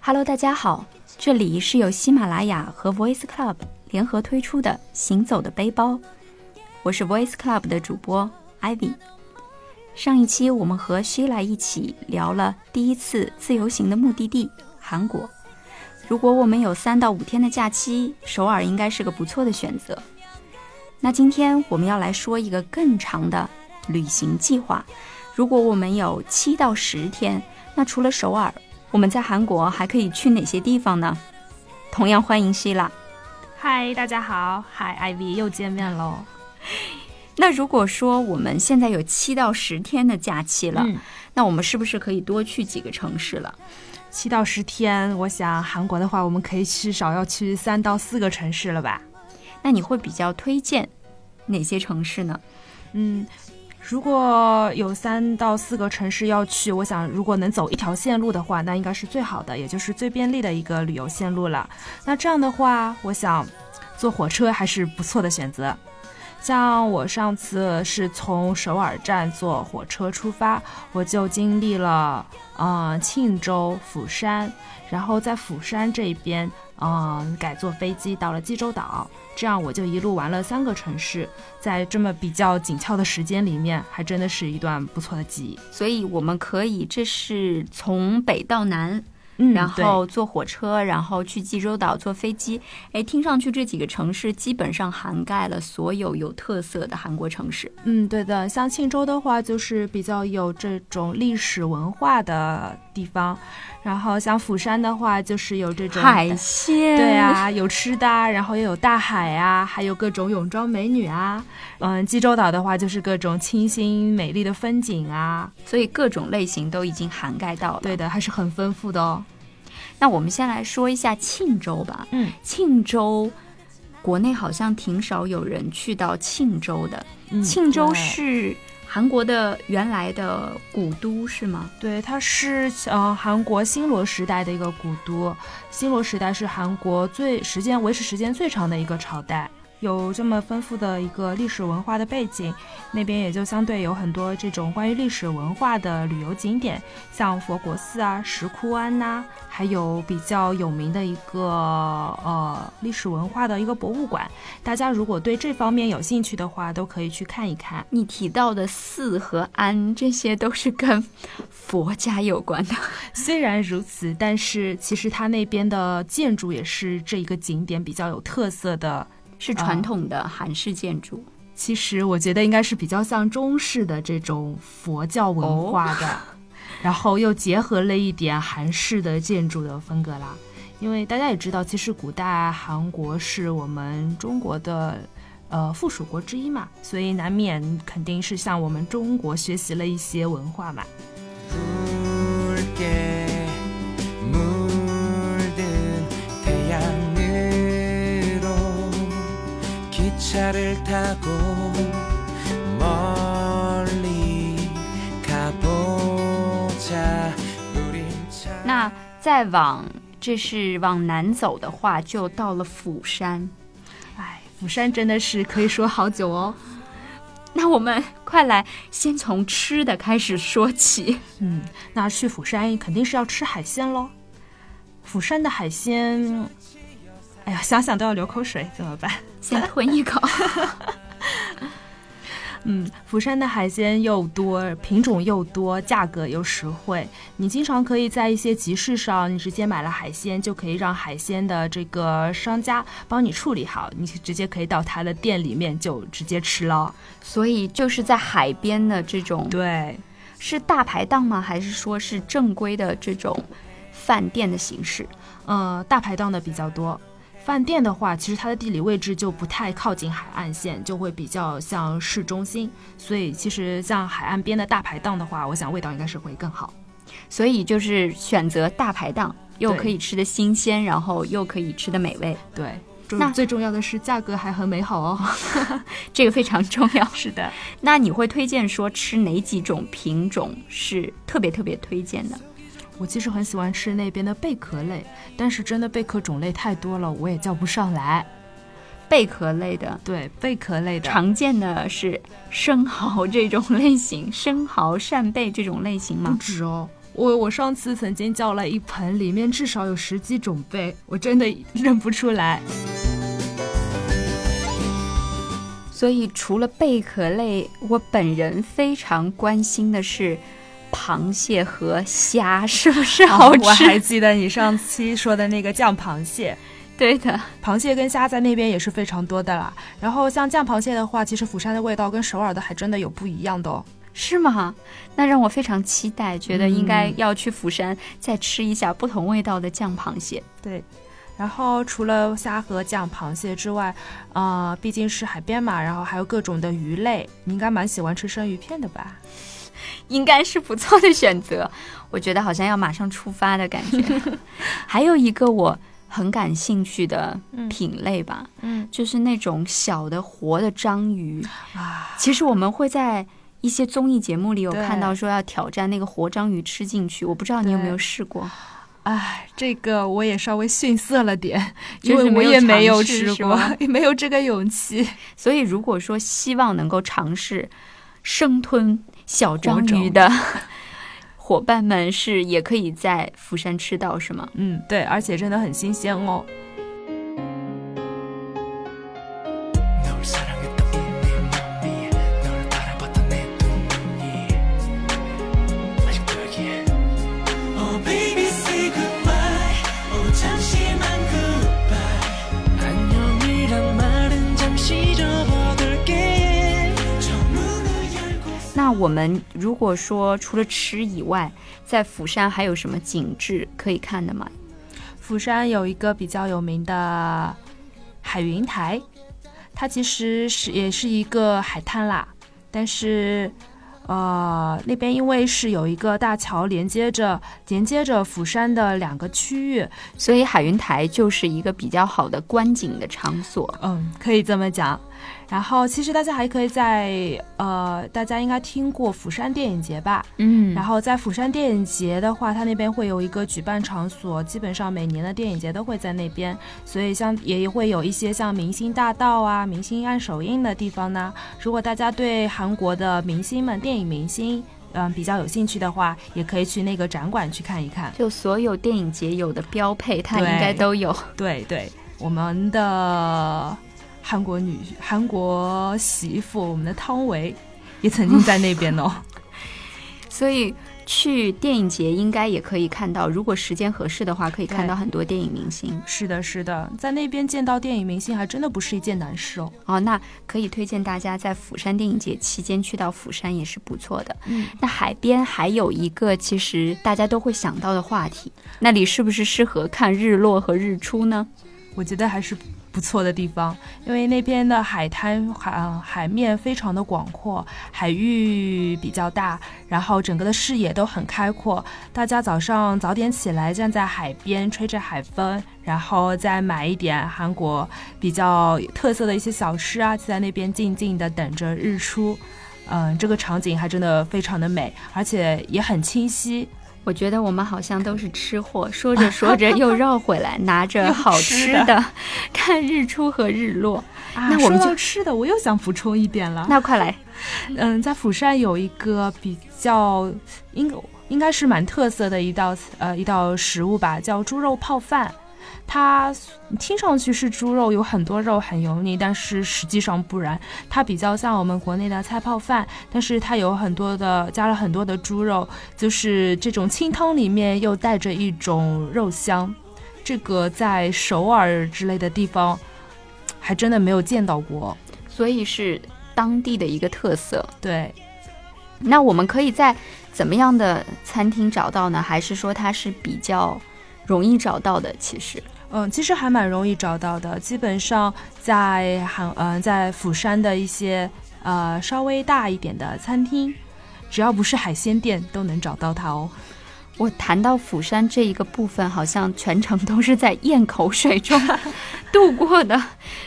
Hello，大家好，这里是由喜马拉雅和 Voice Club 联合推出的《行走的背包》，我是 Voice Club 的主播 Ivy。上一期我们和 Sheila 一起聊了第一次自由行的目的地韩国。如果我们有三到五天的假期，首尔应该是个不错的选择。那今天我们要来说一个更长的旅行计划。如果我们有七到十天，那除了首尔，我们在韩国还可以去哪些地方呢？同样欢迎 Sheila。嗨，大家好，嗨，Ivy 又见面喽。那如果说我们现在有七到十天的假期了，那我们是不是可以多去几个城市了？七到十天，我想韩国的话，我们可以至少要去三到四个城市了吧？那你会比较推荐哪些城市呢？嗯，如果有三到四个城市要去，我想如果能走一条线路的话，那应该是最好的，也就是最便利的一个旅游线路了。那这样的话，我想坐火车还是不错的选择。像我上次是从首尔站坐火车出发，我就经历了嗯庆州、釜山，然后在釜山这边嗯改坐飞机到了济州岛，这样我就一路玩了三个城市，在这么比较紧俏的时间里面，还真的是一段不错的记忆。所以我们可以，这是从北到南。嗯，然后坐火车，然后去济州岛坐飞机。哎，听上去这几个城市基本上涵盖了所有有特色的韩国城市。嗯，对的。像庆州的话，就是比较有这种历史文化的地方。然后像釜山的话，就是有这种海鲜，对啊，有吃的，然后又有大海啊，还有各种泳装美女啊。嗯，济州岛的话，就是各种清新美丽的风景啊。所以各种类型都已经涵盖到了。对的，还是很丰富的哦。那我们先来说一下庆州吧。嗯，庆州，国内好像挺少有人去到庆州的。庆州是韩国的原来的古都，是吗？对，它是呃韩国新罗时代的一个古都。新罗时代是韩国最时间维持时间最长的一个朝代。有这么丰富的一个历史文化的背景，那边也就相对有很多这种关于历史文化的旅游景点，像佛国寺啊、石窟庵呐，还有比较有名的一个呃历史文化的一个博物馆。大家如果对这方面有兴趣的话，都可以去看一看。你提到的寺和庵，这些都是跟佛家有关的。虽然如此，但是其实它那边的建筑也是这一个景点比较有特色的。是传统的韩式建筑，其实我觉得应该是比较像中式的这种佛教文化的，然后又结合了一点韩式的建筑的风格啦。因为大家也知道，其实古代韩国是我们中国的呃附属国之一嘛，所以难免肯定是向我们中国学习了一些文化嘛。那再往这是往南走的话，就到了釜山。哎，釜山真的是可以说好久哦。那我们快来先从吃的开始说起。嗯，那去釜山肯定是要吃海鲜喽。釜山的海鲜。哎呀，想想都要流口水，怎么办？先吞一口。嗯，釜山的海鲜又多，品种又多，价格又实惠。你经常可以在一些集市上，你直接买了海鲜，就可以让海鲜的这个商家帮你处理好，你直接可以到他的店里面就直接吃了。所以就是在海边的这种，对，是大排档吗？还是说是正规的这种饭店的形式？呃，大排档的比较多。饭店的话，其实它的地理位置就不太靠近海岸线，就会比较像市中心。所以其实像海岸边的大排档的话，我想味道应该是会更好。所以就是选择大排档，又可以吃的新鲜，然后又可以吃的美味。对，那最重要的是价格还很美好哦，这个非常重要。是的，那你会推荐说吃哪几种品种是特别特别推荐的？我其实很喜欢吃那边的贝壳类，但是真的贝壳种类太多了，我也叫不上来。贝壳类的，对，贝壳类的。常见的是生蚝这种类型，生蚝、扇贝这种类型吗？不止哦，我我上次曾经叫了一盆，里面至少有十几种贝，我真的认不出来。所以除了贝壳类，我本人非常关心的是。螃蟹和虾是不是好吃？我还记得你上期说的那个酱螃蟹，对的，螃蟹跟虾在那边也是非常多的啦。然后像酱螃蟹的话，其实釜山的味道跟首尔的还真的有不一样的哦。是吗？那让我非常期待，觉得应该要去釜山再吃一下不同味道的酱螃蟹。对，然后除了虾和酱螃蟹之外，啊，毕竟是海边嘛，然后还有各种的鱼类，你应该蛮喜欢吃生鱼片的吧？应该是不错的选择，我觉得好像要马上出发的感觉。还有一个我很感兴趣的品类吧，嗯，就是那种小的活的章鱼啊。其实我们会在一些综艺节目里有看到说要挑战那个活章鱼吃进去，我不知道你有没有试过。哎，这个我也稍微逊色了点，因为我也没有吃过，也没有这个勇气。所以如果说希望能够尝试生吞。小章鱼的伙伴们是也可以在釜山吃到，是吗？嗯，对，而且真的很新鲜哦。那我们如果说除了吃以外，在釜山还有什么景致可以看的吗？釜山有一个比较有名的海云台，它其实是也是一个海滩啦，但是。呃，那边因为是有一个大桥连接着连接着釜山的两个区域，所以海云台就是一个比较好的观景的场所。嗯，可以这么讲。然后，其实大家还可以在呃，大家应该听过釜山电影节吧？嗯。然后在釜山电影节的话，它那边会有一个举办场所，基本上每年的电影节都会在那边，所以像也会有一些像明星大道啊、明星按首映的地方呢。如果大家对韩国的明星们、电影明星，嗯，比较有兴趣的话，也可以去那个展馆去看一看。就所有电影节有的标配，它应该都有。对对，我们的。韩国女韩国媳妇，我们的汤唯也曾经在那边哦，所以去电影节应该也可以看到，如果时间合适的话，可以看到很多电影明星。是的，是的，在那边见到电影明星还真的不是一件难事哦。哦，那可以推荐大家在釜山电影节期间去到釜山也是不错的。嗯，那海边还有一个其实大家都会想到的话题，那里是不是适合看日落和日出呢？我觉得还是。不错的地方，因为那边的海滩海海面非常的广阔，海域比较大，然后整个的视野都很开阔。大家早上早点起来，站在海边吹着海风，然后再买一点韩国比较特色的一些小吃啊，就在那边静静的等着日出。嗯，这个场景还真的非常的美，而且也很清晰。我觉得我们好像都是吃货，说着 说着又绕回来，拿着好吃的 看日出和日落。那我们就吃的，我又想补充一点了。那快来，嗯，在釜山有一个比较应应该是蛮特色的一道呃一道食物吧，叫猪肉泡饭。它听上去是猪肉，有很多肉，很油腻，但是实际上不然。它比较像我们国内的菜泡饭，但是它有很多的加了很多的猪肉，就是这种清汤里面又带着一种肉香。这个在首尔之类的地方还真的没有见到过，所以是当地的一个特色。对，那我们可以在怎么样的餐厅找到呢？还是说它是比较容易找到的？其实。嗯，其实还蛮容易找到的。基本上在韩，嗯，在釜山的一些呃稍微大一点的餐厅，只要不是海鲜店，都能找到它哦。我谈到釜山这一个部分，好像全程都是在咽口水中 度过的，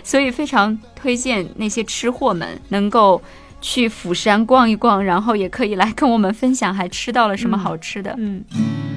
所以非常推荐那些吃货们能够去釜山逛一逛，然后也可以来跟我们分享还吃到了什么好吃的。嗯。果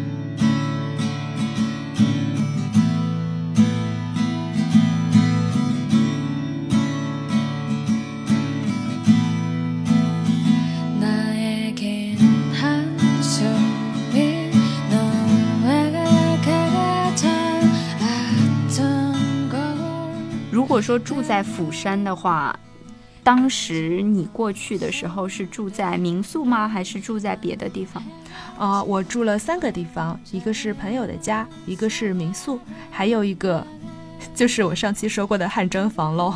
说住在釜山的话，当时你过去的时候是住在民宿吗？还是住在别的地方？啊，我住了三个地方，一个是朋友的家，一个是民宿，还有一个就是我上期说过的汗蒸房喽。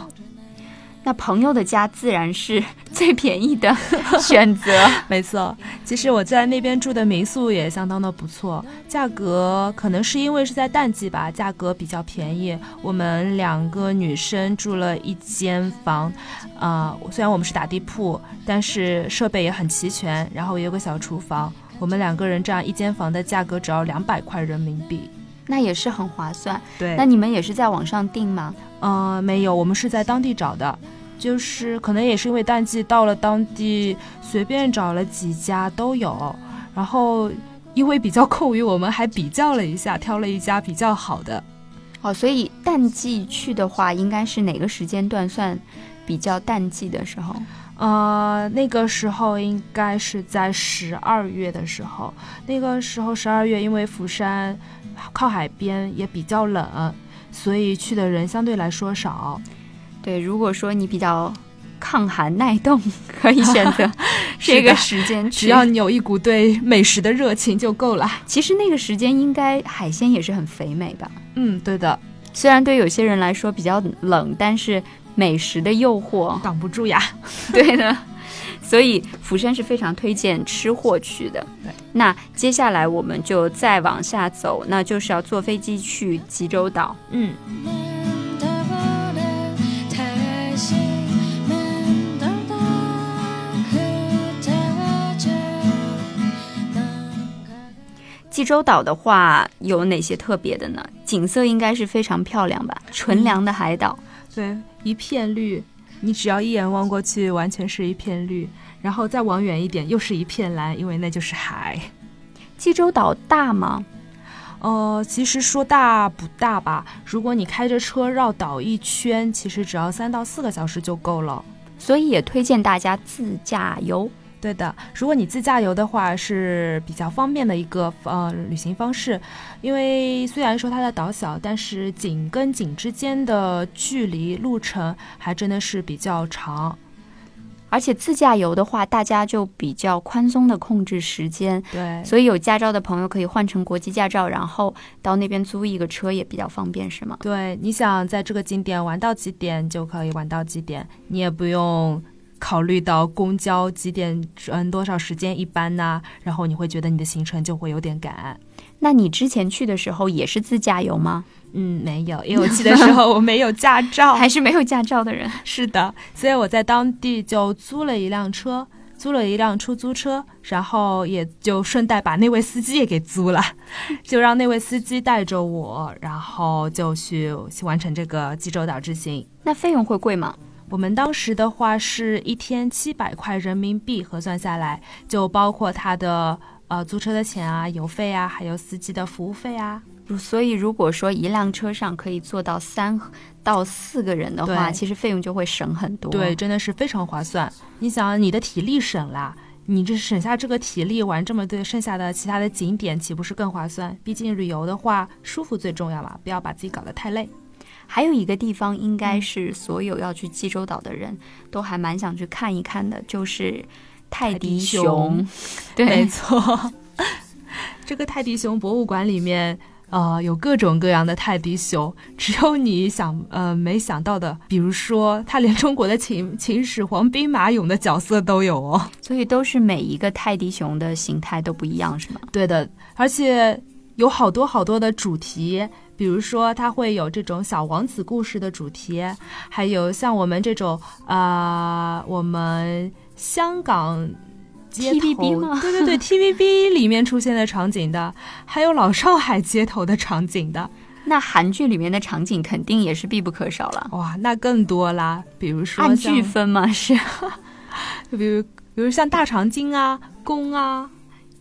那朋友的家自然是最便宜的 选择，没错。其实我在那边住的民宿也相当的不错，价格可能是因为是在淡季吧，价格比较便宜。我们两个女生住了一间房，啊，虽然我们是打地铺，但是设备也很齐全，然后也有个小厨房。我们两个人这样一间房的价格只要两百块人民币，那也是很划算。对，那你们也是在网上订吗？呃，没有，我们是在当地找的。就是可能也是因为淡季到了当地，随便找了几家都有。然后因为比较空余，我们还比较了一下，挑了一家比较好的。哦，所以淡季去的话，应该是哪个时间段算比较淡季的时候？呃，那个时候应该是在十二月的时候。那个时候十二月，因为釜山靠海边，也比较冷，所以去的人相对来说少。对，如果说你比较抗寒耐冻，可以选择 这个时间只要你有一股对美食的热情就够了。其实那个时间应该海鲜也是很肥美的？嗯，对的。虽然对有些人来说比较冷，但是美食的诱惑挡不住呀。对的，所以釜山是非常推荐吃货去的。对，那接下来我们就再往下走，那就是要坐飞机去济州岛。嗯。济州岛的话有哪些特别的呢？景色应该是非常漂亮吧，纯良的海岛，对，一片绿，你只要一眼望过去，完全是一片绿，然后再往远一点，又是一片蓝，因为那就是海。济州岛大吗？呃，其实说大不大吧，如果你开着车绕岛一圈，其实只要三到四个小时就够了，所以也推荐大家自驾游。对的，如果你自驾游的话，是比较方便的一个呃旅行方式，因为虽然说它的岛小，但是景跟景之间的距离路程还真的是比较长，而且自驾游的话，大家就比较宽松的控制时间，对，所以有驾照的朋友可以换成国际驾照，然后到那边租一个车也比较方便，是吗？对，你想在这个景点玩到几点就可以玩到几点，你也不用。考虑到公交几点，嗯，多少时间一班呢？然后你会觉得你的行程就会有点赶。那你之前去的时候也是自驾游吗？嗯，没有，因为我去的时候我没有驾照，还是没有驾照的人。是的，所以我在当地就租了一辆车，租了一辆出租车，然后也就顺带把那位司机也给租了，就让那位司机带着我，然后就去完成这个济州岛之行。那费用会贵吗？我们当时的话是一天七百块人民币，核算下来就包括他的呃租车的钱啊、油费啊，还有司机的服务费啊。所以如果说一辆车上可以坐到三到四个人的话，其实费用就会省很多。对，真的是非常划算。你想，你的体力省了，你这省下这个体力玩这么多剩下的其他的景点，岂不是更划算？毕竟旅游的话，舒服最重要嘛，不要把自己搞得太累。还有一个地方，应该是所有要去济州岛的人都还蛮想去看一看的，就是泰迪熊。对，没错。这个泰迪熊博物馆里面，呃，有各种各样的泰迪熊，只有你想呃没想到的，比如说，它连中国的秦秦始皇兵马俑的角色都有哦。所以都是每一个泰迪熊的形态都不一样，是吗？对的，而且有好多好多的主题。比如说，它会有这种小王子故事的主题，还有像我们这种呃，我们香港 T V B 吗？对对对，TVB 里面出现的场景的，还有老上海街头的场景的。那韩剧里面的场景肯定也是必不可少了。哇，那更多啦，比如说按剧分嘛？是，就比如比如像大长今啊，宫啊。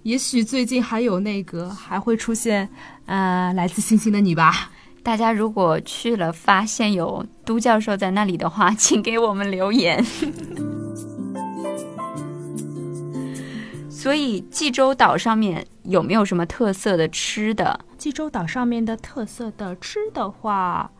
也许最近还有那个还会出现，呃，来自星星的你吧。大家如果去了发现有都教授在那里的话，请给我们留言。所以济州岛上面有没有什么特色的吃的？济州岛上面的特色的吃的话。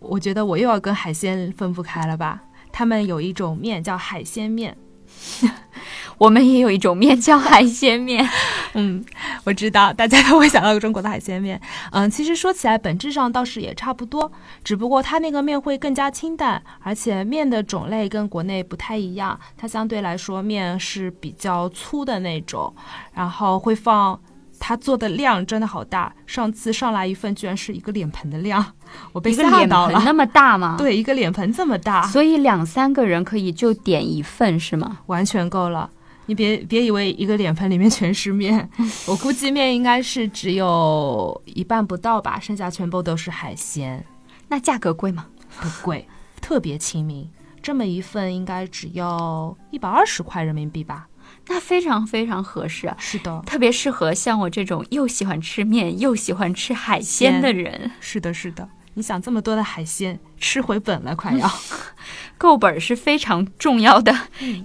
我觉得我又要跟海鲜分不开了吧？他们有一种面叫海鲜面。我们也有一种面叫海鲜面，嗯，我知道大家都会想到中国的海鲜面，嗯，其实说起来本质上倒是也差不多，只不过它那个面会更加清淡，而且面的种类跟国内不太一样，它相对来说面是比较粗的那种，然后会放。他做的量真的好大，上次上来一份居然是一个脸盆的量，我被吓到了。那么大吗？对，一个脸盆这么大，所以两三个人可以就点一份是吗？完全够了。你别别以为一个脸盆里面全是面，我估计面应该是只有一半不到吧，剩下全部都是海鲜。那价格贵吗？不贵，特别亲民。这么一份应该只要一百二十块人民币吧。那非常非常合适，是的，特别适合像我这种又喜欢吃面又喜欢吃海鲜的人。是的，是的，你想这么多的海鲜，吃回本了，快要 够本是非常重要的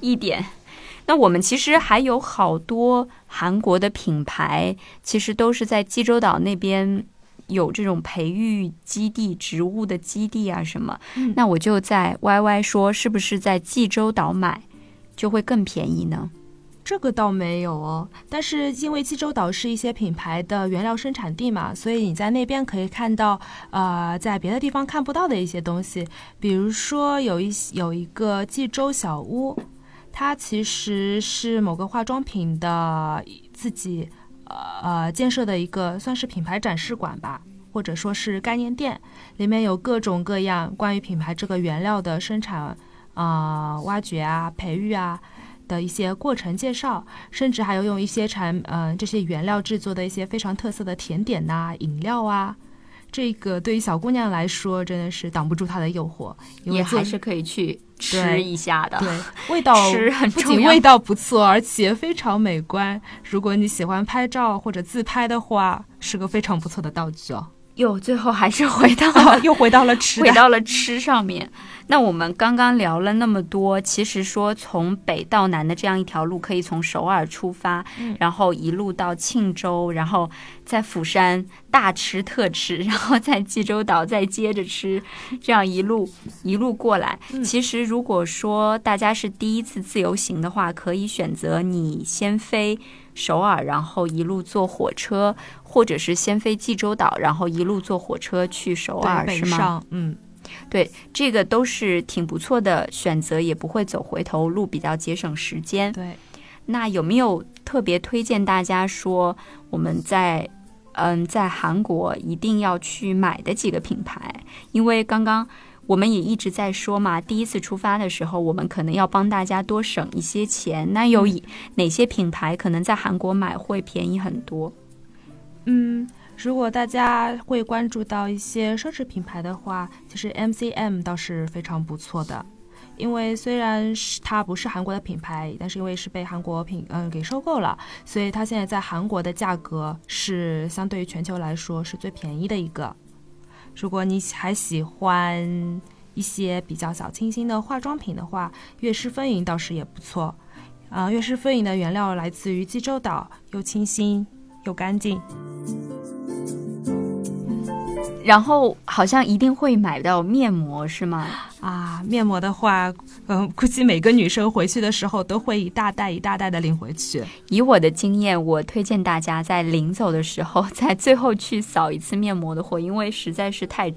一点。那我们其实还有好多韩国的品牌，其实都是在济州岛那边有这种培育基地、植物的基地啊什么。那我就在 YY 说，是不是在济州岛买就会更便宜呢？这个倒没有哦，但是因为济州岛是一些品牌的原料生产地嘛，所以你在那边可以看到，呃，在别的地方看不到的一些东西。比如说，有一有一个济州小屋，它其实是某个化妆品的自己呃建设的一个算是品牌展示馆吧，或者说是概念店，里面有各种各样关于品牌这个原料的生产啊、挖掘啊、培育啊。的一些过程介绍，甚至还有用一些产呃这些原料制作的一些非常特色的甜点呐、饮料啊，这个对于小姑娘来说真的是挡不住她的诱惑，也还是可以去吃一下的。对，味道 不仅味道不错，而且非常美观。如果你喜欢拍照或者自拍的话，是个非常不错的道具哦。又最后还是回到 了，又回到了吃，回到了吃上面。那我们刚刚聊了那么多，其实说从北到南的这样一条路，可以从首尔出发，然后一路到庆州，然后在釜山大吃特吃，然后在济州岛再接着吃，这样一路一路过来。其实如果说大家是第一次自由行的话，可以选择你先飞首尔，然后一路坐火车，或者是先飞济州岛，然后一路坐火车去首尔，是吗？嗯。对，这个都是挺不错的选择，也不会走回头路，比较节省时间。对，那有没有特别推荐大家说我们在嗯在韩国一定要去买的几个品牌？因为刚刚我们也一直在说嘛，第一次出发的时候，我们可能要帮大家多省一些钱。那有哪些品牌可能在韩国买会便宜很多？嗯。如果大家会关注到一些奢侈品牌的话，其实 MCM 倒是非常不错的。因为虽然是它不是韩国的品牌，但是因为是被韩国品嗯给收购了，所以它现在在韩国的价格是相对于全球来说是最便宜的一个。如果你还喜欢一些比较小清新的化妆品的话，悦诗风吟倒是也不错。啊，悦诗风吟的原料来自于济州岛，又清新又干净。然后好像一定会买到面膜是吗？啊，面膜的话，嗯，估计每个女生回去的时候都会一大袋一大袋的领回去。以我的经验，我推荐大家在临走的时候，在最后去扫一次面膜的货，因为实在是太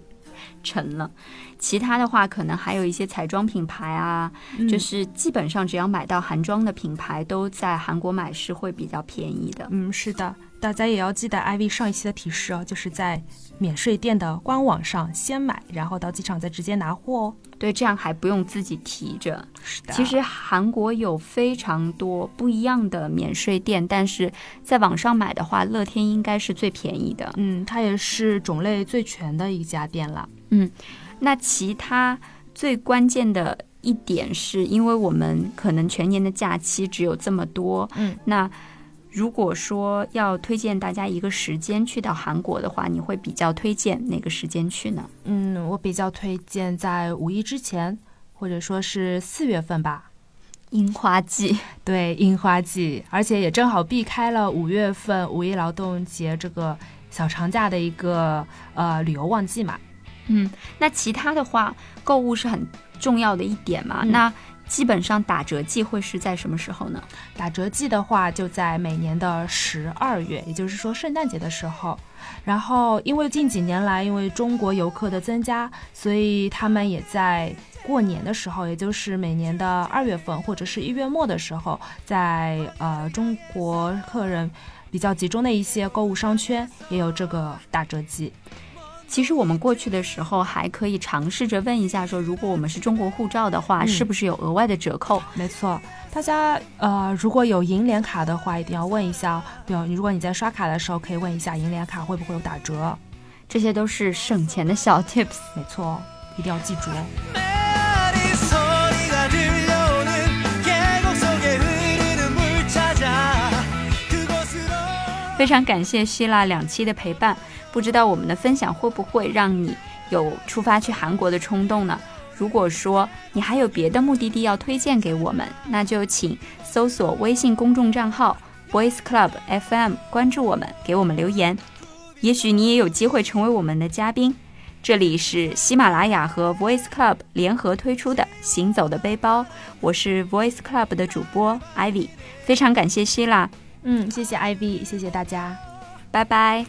沉了。其他的话，可能还有一些彩妆品牌啊，就是基本上只要买到韩妆的品牌，都在韩国买是会比较便宜的。嗯，是的。大家也要记得 IV 上一期的提示哦，就是在免税店的官网上先买，然后到机场再直接拿货哦。对，这样还不用自己提着。是的。其实韩国有非常多不一样的免税店，但是在网上买的话，乐天应该是最便宜的。嗯，它也是种类最全的一家店了。嗯，那其他最关键的一点是，因为我们可能全年的假期只有这么多。嗯，那。如果说要推荐大家一个时间去到韩国的话，你会比较推荐哪个时间去呢？嗯，我比较推荐在五一之前，或者说是四月份吧。樱花季，对，樱花季，而且也正好避开了五月份五一劳动节这个小长假的一个呃旅游旺季嘛。嗯，那其他的话，购物是很重要的一点嘛？嗯那基本上打折季会是在什么时候呢？打折季的话，就在每年的十二月，也就是说圣诞节的时候。然后，因为近几年来，因为中国游客的增加，所以他们也在过年的时候，也就是每年的二月份或者是一月末的时候，在呃中国客人比较集中的一些购物商圈也有这个打折季。其实我们过去的时候还可以尝试着问一下，说如果我们是中国护照的话，嗯是不是有额外的折扣？没错，大家呃，如果有银联卡的话，一定要问一下。比如，如果你在刷卡的时候，可以问一下银联卡会不会有打折。这些都是省钱的小 tips。没错，一定要记住哦。非常感谢希腊两期的陪伴，不知道我们的分享会不会让你有出发去韩国的冲动呢？如果说你还有别的目的地要推荐给我们，那就请搜索微信公众账号 Boys Club FM，关注我们，给我们留言。也许你也有机会成为我们的嘉宾。这里是喜马拉雅和 Voice Club 联合推出的《行走的背包》，我是 Voice Club 的主播 Ivy，非常感谢希腊，嗯，谢谢 IV，谢谢大家。拜拜。